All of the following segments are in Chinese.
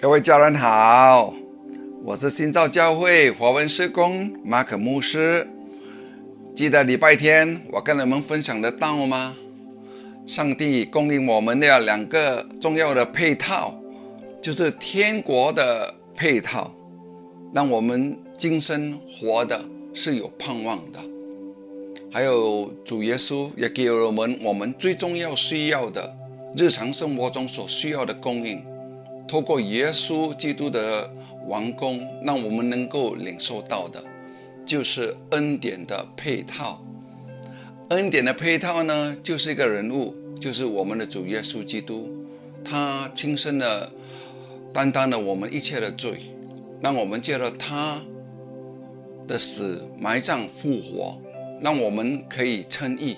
各位家人好，我是新造教会华文施工马可牧师。记得礼拜天我跟你们分享的道吗？上帝供应我们的两个重要的配套，就是天国的配套，让我们今生活的是有盼望的；还有主耶稣也给了我们我们最重要需要的日常生活中所需要的供应。透过耶稣基督的完工，让我们能够领受到的，就是恩典的配套。恩典的配套呢，就是一个人物，就是我们的主耶稣基督，他亲身的担当了我们一切的罪，让我们借着他的死、埋葬、复活，让我们可以称义。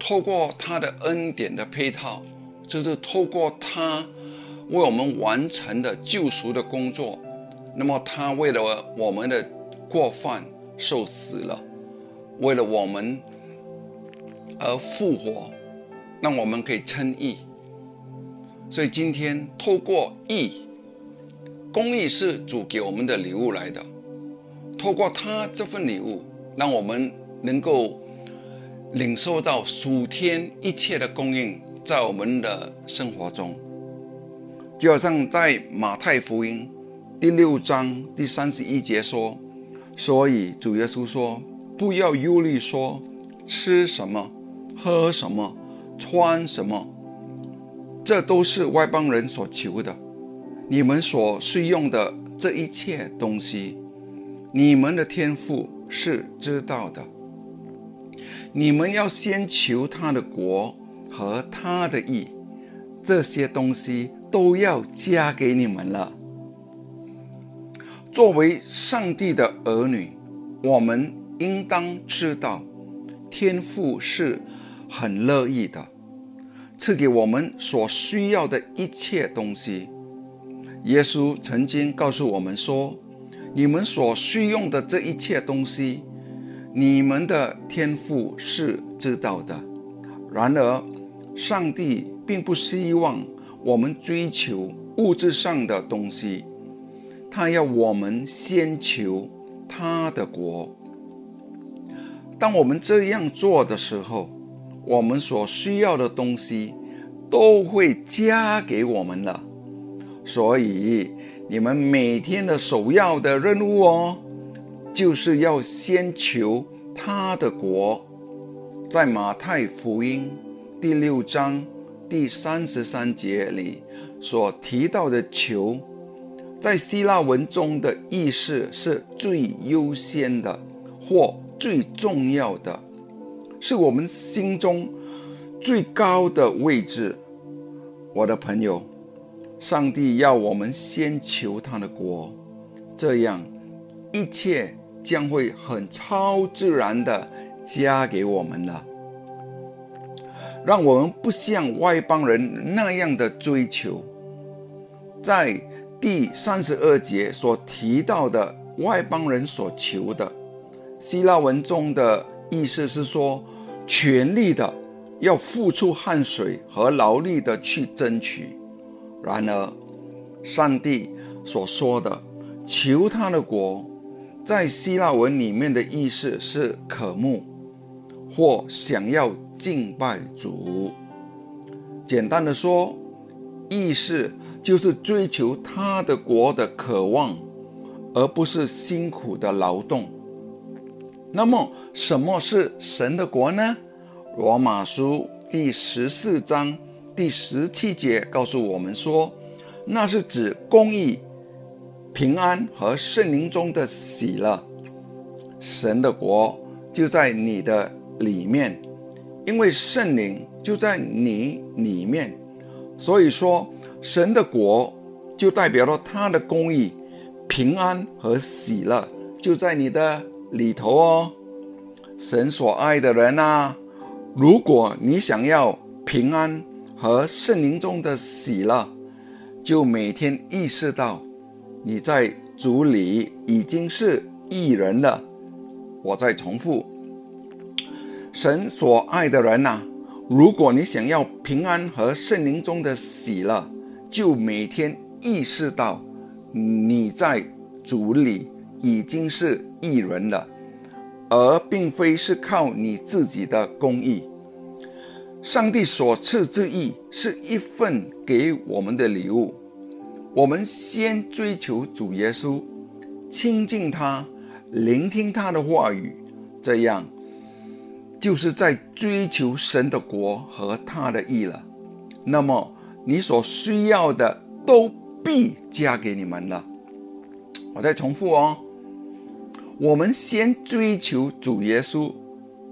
透过他的恩典的配套，就是透过他。为我们完成的救赎的工作，那么他为了我们的过犯受死了，为了我们而复活，让我们可以称义。所以今天透过义，公义是主给我们的礼物来的。透过他这份礼物，让我们能够领受到属天一切的供应，在我们的生活中。就好像在马太福音第六章第三十一节说：“所以主耶稣说，不要忧虑，说吃什么、喝什么、穿什么，这都是外邦人所求的。你们所需用的这一切东西，你们的天父是知道的。你们要先求他的国和他的义，这些东西。”都要加给你们了。作为上帝的儿女，我们应当知道，天父是很乐意的，赐给我们所需要的一切东西。耶稣曾经告诉我们说：“你们所需用的这一切东西，你们的天父是知道的。”然而，上帝并不希望。我们追求物质上的东西，他要我们先求他的国。当我们这样做的时候，我们所需要的东西都会加给我们了。所以，你们每天的首要的任务哦，就是要先求他的国。在马太福音第六章。第三十三节里所提到的“求”，在希腊文中的意思是最优先的或最重要的，是我们心中最高的位置。我的朋友，上帝要我们先求他的国，这样一切将会很超自然的加给我们了。让我们不像外邦人那样的追求，在第三十二节所提到的外邦人所求的，希腊文中的意思是说，全力的要付出汗水和劳力的去争取。然而，上帝所说的求他的国，在希腊文里面的意思是渴慕或想要。敬拜主，简单的说，意思就是追求他的国的渴望，而不是辛苦的劳动。那么，什么是神的国呢？罗马书第十四章第十七节告诉我们说，那是指公义、平安和圣灵中的喜乐。神的国就在你的里面。因为圣灵就在你里面，所以说神的国就代表了他的公义、平安和喜乐就在你的里头哦。神所爱的人啊，如果你想要平安和圣灵中的喜乐，就每天意识到你在主里已经是一人了。我再重复。神所爱的人呐，如果你想要平安和圣灵中的喜乐，就每天意识到你在主里已经是义人了，而并非是靠你自己的公义。上帝所赐之义是一份给我们的礼物。我们先追求主耶稣，亲近他，聆听他的话语，这样就是在追求神的国和他的义了。那么你所需要的都必加给你们了。我再重复哦，我们先追求主耶稣，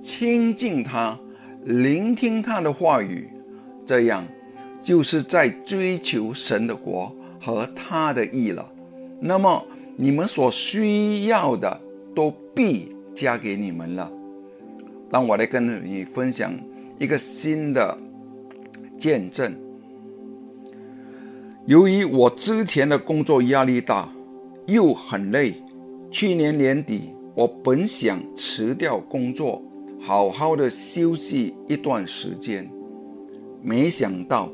亲近他。聆听他的话语，这样就是在追求神的国和他的意了。那么你们所需要的都必加给你们了。让我来跟你分享一个新的见证。由于我之前的工作压力大，又很累，去年年底我本想辞掉工作。好好的休息一段时间，没想到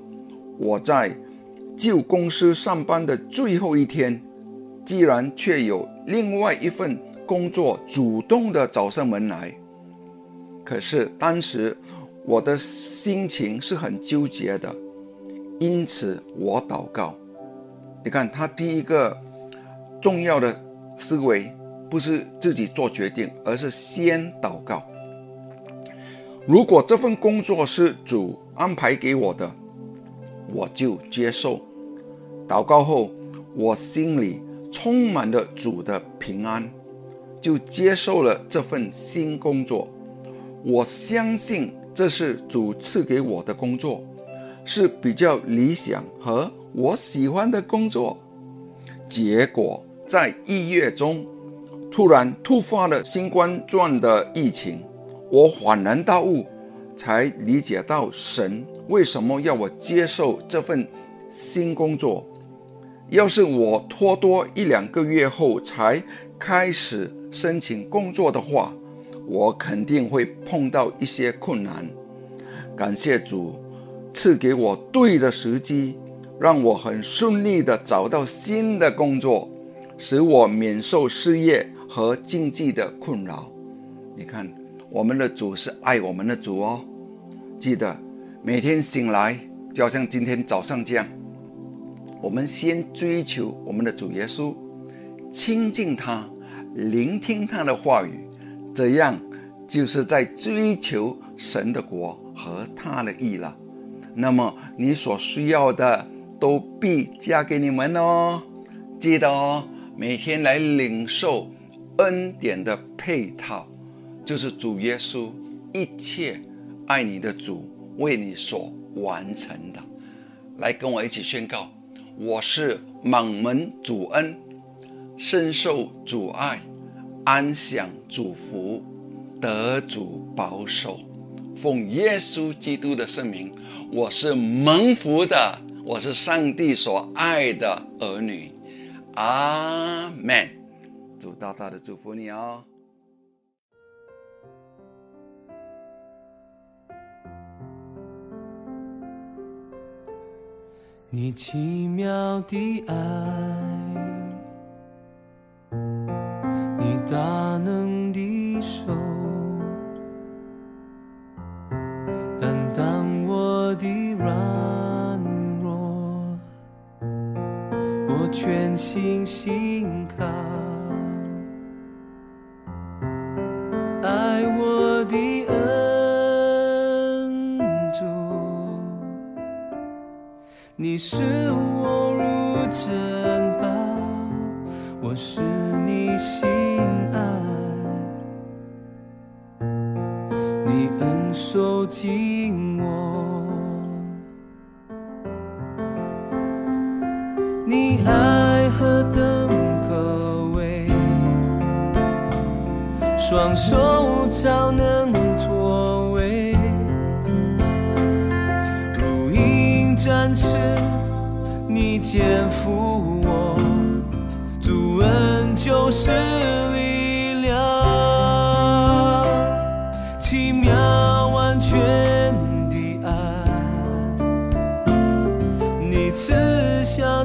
我在旧公司上班的最后一天，居然却有另外一份工作主动的找上门来。可是当时我的心情是很纠结的，因此我祷告。你看，他第一个重要的思维不是自己做决定，而是先祷告。如果这份工作是主安排给我的，我就接受。祷告后，我心里充满了主的平安，就接受了这份新工作。我相信这是主赐给我的工作，是比较理想和我喜欢的工作。结果在一月中，突然突发了新冠状的疫情。我恍然大悟，才理解到神为什么要我接受这份新工作。要是我拖多一两个月后才开始申请工作的话，我肯定会碰到一些困难。感谢主赐给我对的时机，让我很顺利的找到新的工作，使我免受失业和经济的困扰。你看。我们的主是爱我们的主哦，记得每天醒来就像今天早上这样，我们先追求我们的主耶稣，亲近他，聆听他的话语，这样就是在追求神的国和他的意了。那么你所需要的都必加给你们哦，记得哦，每天来领受恩典的配套。就是主耶稣一切爱你的主为你所完成的，来跟我一起宣告：我是满门主恩，深受主爱，安享主福，得主保守。奉耶稣基督的圣名，我是蒙福的，我是上帝所爱的儿女。阿门。主大大的祝福你哦。你奇妙的爱，我全心信靠，爱我的恩主。你视我如珍宝，我是你心爱，你恩手紧双手超能托位，如鹰展翅。你肩负我，主恩就是力量，奇妙完全的爱，你赐下